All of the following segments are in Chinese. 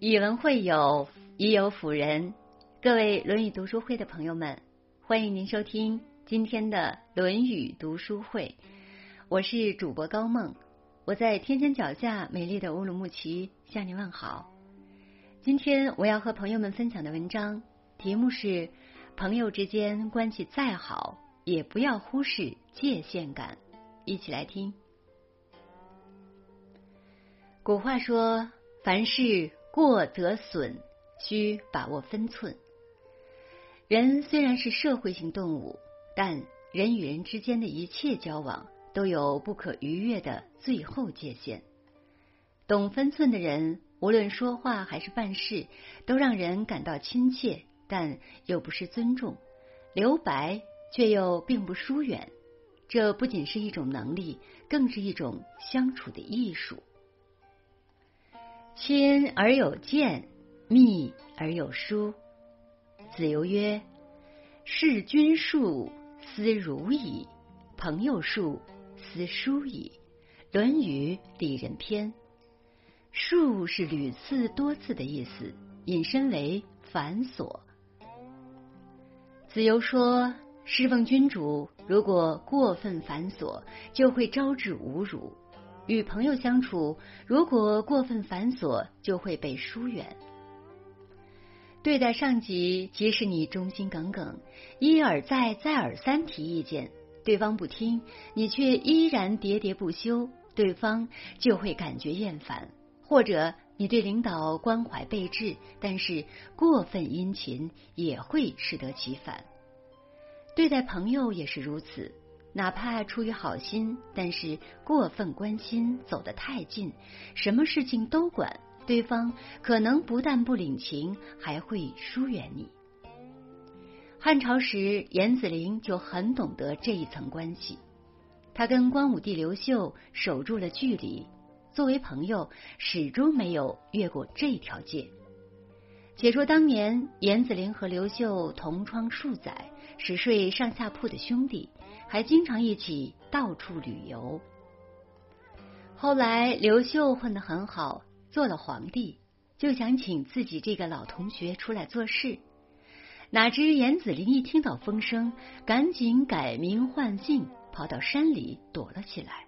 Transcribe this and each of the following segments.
以文会友，以友辅仁。各位《论语》读书会的朋友们，欢迎您收听今天的《论语》读书会。我是主播高梦，我在天山脚下美丽的乌鲁木齐向您问好。今天我要和朋友们分享的文章题目是：朋友之间关系再好，也不要忽视界限感。一起来听。古话说：“凡事过则损，需把握分寸。”人虽然是社会性动物，但人与人之间的一切交往都有不可逾越的最后界限。懂分寸的人，无论说话还是办事，都让人感到亲切，但又不失尊重；留白却又并不疏远。这不仅是一种能力，更是一种相处的艺术。亲而有见，密而有疏。子游曰：“事君术，思如矣；朋友术，思疏矣。”《论语·里仁篇》。术是屡次、多次的意思，引申为繁琐。子游说：“侍奉君主，如果过分繁琐，就会招致侮辱。”与朋友相处，如果过分繁琐，就会被疏远。对待上级，即使你忠心耿耿，一而再、再而三提意见，对方不听，你却依然喋喋不休，对方就会感觉厌烦；或者你对领导关怀备至，但是过分殷勤，也会适得其反。对待朋友也是如此。哪怕出于好心，但是过分关心，走得太近，什么事情都管，对方可能不但不领情，还会疏远你。汉朝时，严子陵就很懂得这一层关系，他跟光武帝刘秀守住了距离，作为朋友，始终没有越过这条界。且说当年，严子陵和刘秀同窗数载，是睡上下铺的兄弟。还经常一起到处旅游。后来刘秀混得很好，做了皇帝，就想请自己这个老同学出来做事。哪知严子陵一听到风声，赶紧改名换姓，跑到山里躲了起来，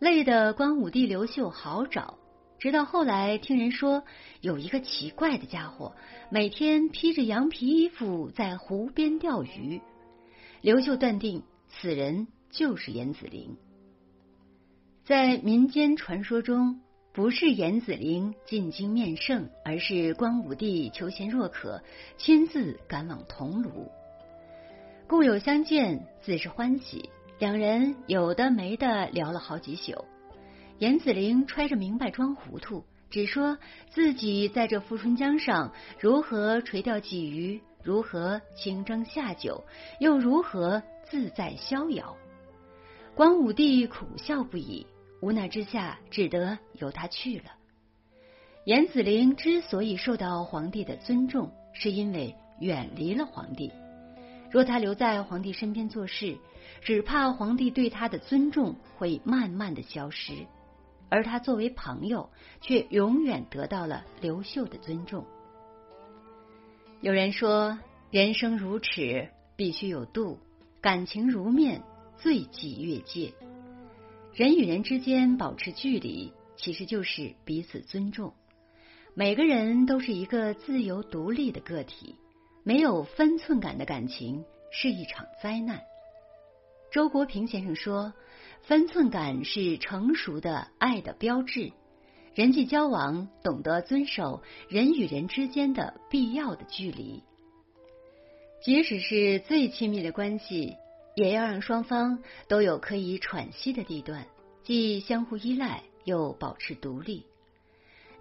累得光武帝刘秀好找。直到后来听人说，有一个奇怪的家伙，每天披着羊皮衣服在湖边钓鱼。刘秀断定。此人就是严子陵。在民间传说中，不是严子陵进京面圣，而是光武帝求贤若渴，亲自赶往桐庐。故友相见，自是欢喜。两人有的没的聊了好几宿。严子陵揣着明白装糊涂，只说自己在这富春江上如何垂钓鲫鱼，如何清蒸下酒，又如何。自在逍遥，光武帝苦笑不已，无奈之下只得由他去了。严子陵之所以受到皇帝的尊重，是因为远离了皇帝。若他留在皇帝身边做事，只怕皇帝对他的尊重会慢慢的消失，而他作为朋友，却永远得到了刘秀的尊重。有人说，人生如尺，必须有度。感情如面，最忌越界。人与人之间保持距离，其实就是彼此尊重。每个人都是一个自由独立的个体，没有分寸感的感情是一场灾难。周国平先生说：“分寸感是成熟的爱的标志。人际交往懂得遵守人与人之间的必要的距离。”即使是最亲密的关系，也要让双方都有可以喘息的地段，既相互依赖又保持独立。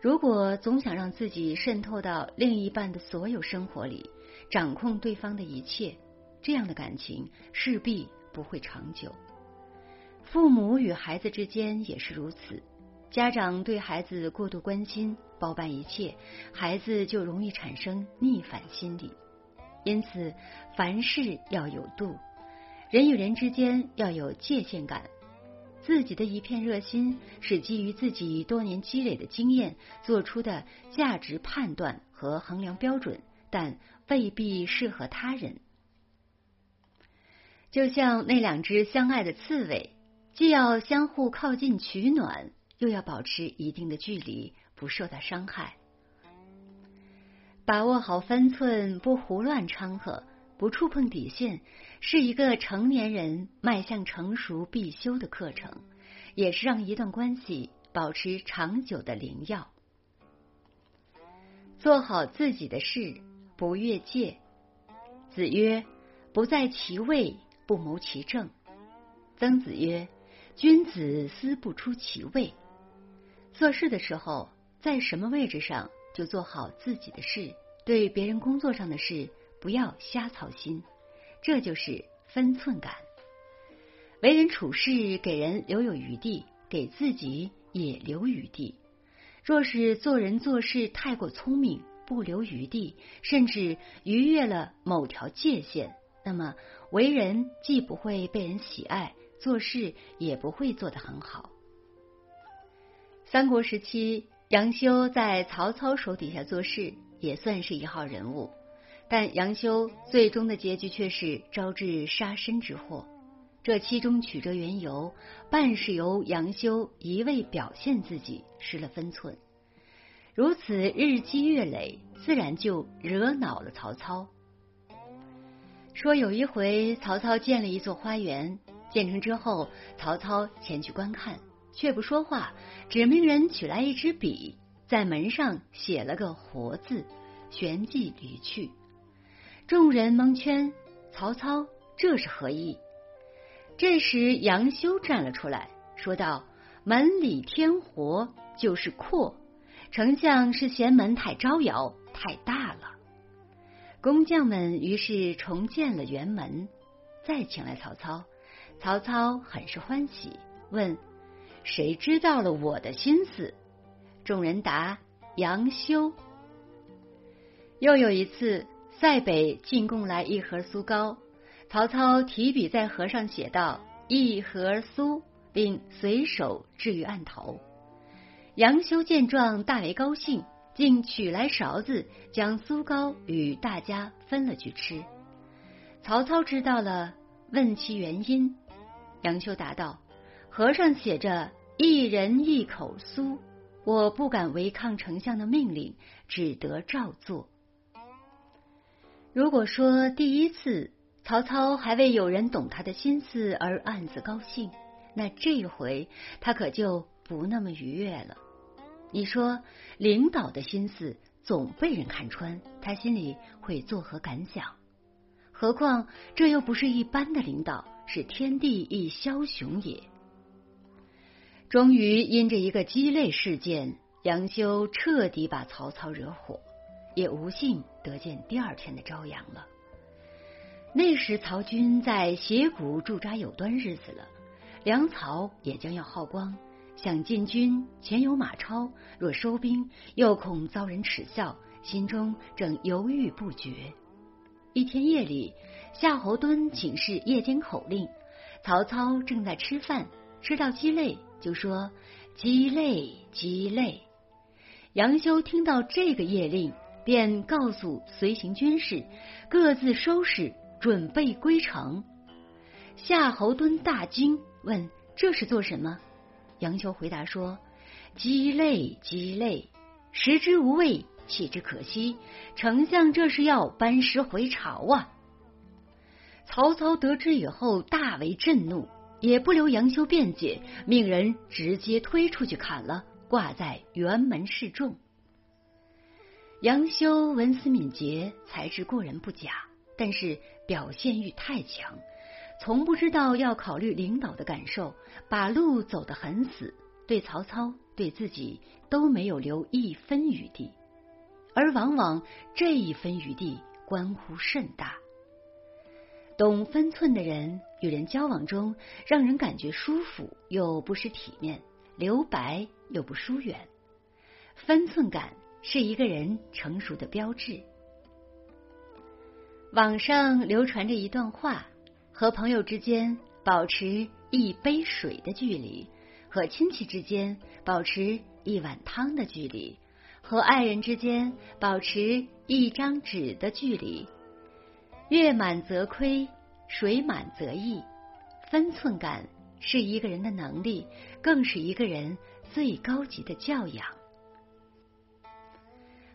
如果总想让自己渗透到另一半的所有生活里，掌控对方的一切，这样的感情势必不会长久。父母与孩子之间也是如此，家长对孩子过度关心、包办一切，孩子就容易产生逆反心理。因此，凡事要有度，人与人之间要有界限感。自己的一片热心是基于自己多年积累的经验做出的价值判断和衡量标准，但未必适合他人。就像那两只相爱的刺猬，既要相互靠近取暖，又要保持一定的距离，不受到伤害。把握好分寸，不胡乱掺和，不触碰底线，是一个成年人迈向成熟必修的课程，也是让一段关系保持长久的灵药。做好自己的事，不越界。子曰：“不在其位，不谋其政。”曾子曰：“君子思不出其位。”做事的时候，在什么位置上？就做好自己的事，对别人工作上的事不要瞎操心，这就是分寸感。为人处事给人留有余地，给自己也留余地。若是做人做事太过聪明，不留余地，甚至逾越了某条界限，那么为人既不会被人喜爱，做事也不会做得很好。三国时期。杨修在曹操手底下做事，也算是一号人物，但杨修最终的结局却是招致杀身之祸。这其中曲折缘由，半是由杨修一味表现自己失了分寸，如此日积月累，自然就惹恼了曹操。说有一回，曹操建了一座花园，建成之后，曹操前去观看。却不说话，只命人取来一支笔，在门上写了个“活”字，旋即离去。众人蒙圈，曹操这是何意？这时杨修站了出来，说道：“门里添活就是阔，丞相是嫌门太招摇，太大了。”工匠们于是重建了辕门，再请来曹操。曹操很是欢喜，问。谁知道了我的心思？众人答：杨修。又有一次，塞北进贡来一盒酥糕，曹操提笔在盒上写道：“一盒酥”，并随手置于案头。杨修见状，大为高兴，竟取来勺子，将酥糕与大家分了去吃。曹操知道了，问其原因。杨修答道。和尚写着“一人一口酥”，我不敢违抗丞相的命令，只得照做。如果说第一次曹操还为有人懂他的心思而暗自高兴，那这回他可就不那么愉悦了。你说领导的心思总被人看穿，他心里会作何感想？何况这又不是一般的领导，是天地一枭雄也。终于因着一个鸡肋事件，杨修彻底把曹操惹火，也无幸得见第二天的朝阳了。那时曹军在斜谷驻扎有段日子了，粮草也将要耗光，想进军前有马超，若收兵又恐遭人耻笑，心中正犹豫不决。一天夜里，夏侯惇请示夜间口令，曹操正在吃饭，吃到鸡肋。就说鸡肋，鸡肋。杨修听到这个夜令，便告诉随行军士各自收拾，准备归城。夏侯惇大惊，问：“这是做什么？”杨修回答说：“鸡肋，鸡肋，食之无味，弃之可惜。丞相这是要班师回朝啊！”曹操得知以后，大为震怒。也不留杨修辩解，命人直接推出去砍了，挂在辕门示众。杨修文思敏捷，才智过人不假，但是表现欲太强，从不知道要考虑领导的感受，把路走得很死，对曹操对自己都没有留一分余地，而往往这一分余地关乎甚大。懂分寸的人，与人交往中让人感觉舒服又不失体面，留白又不疏远。分寸感是一个人成熟的标志。网上流传着一段话：和朋友之间保持一杯水的距离，和亲戚之间保持一碗汤的距离，和爱人之间保持一张纸的距离。月满则亏，水满则溢。分寸感是一个人的能力，更是一个人最高级的教养。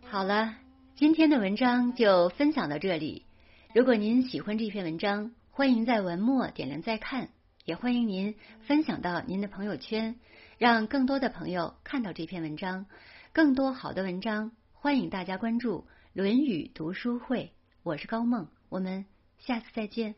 好了，今天的文章就分享到这里。如果您喜欢这篇文章，欢迎在文末点亮再看，也欢迎您分享到您的朋友圈，让更多的朋友看到这篇文章。更多好的文章，欢迎大家关注《论语读书会》。我是高梦，我们下次再见。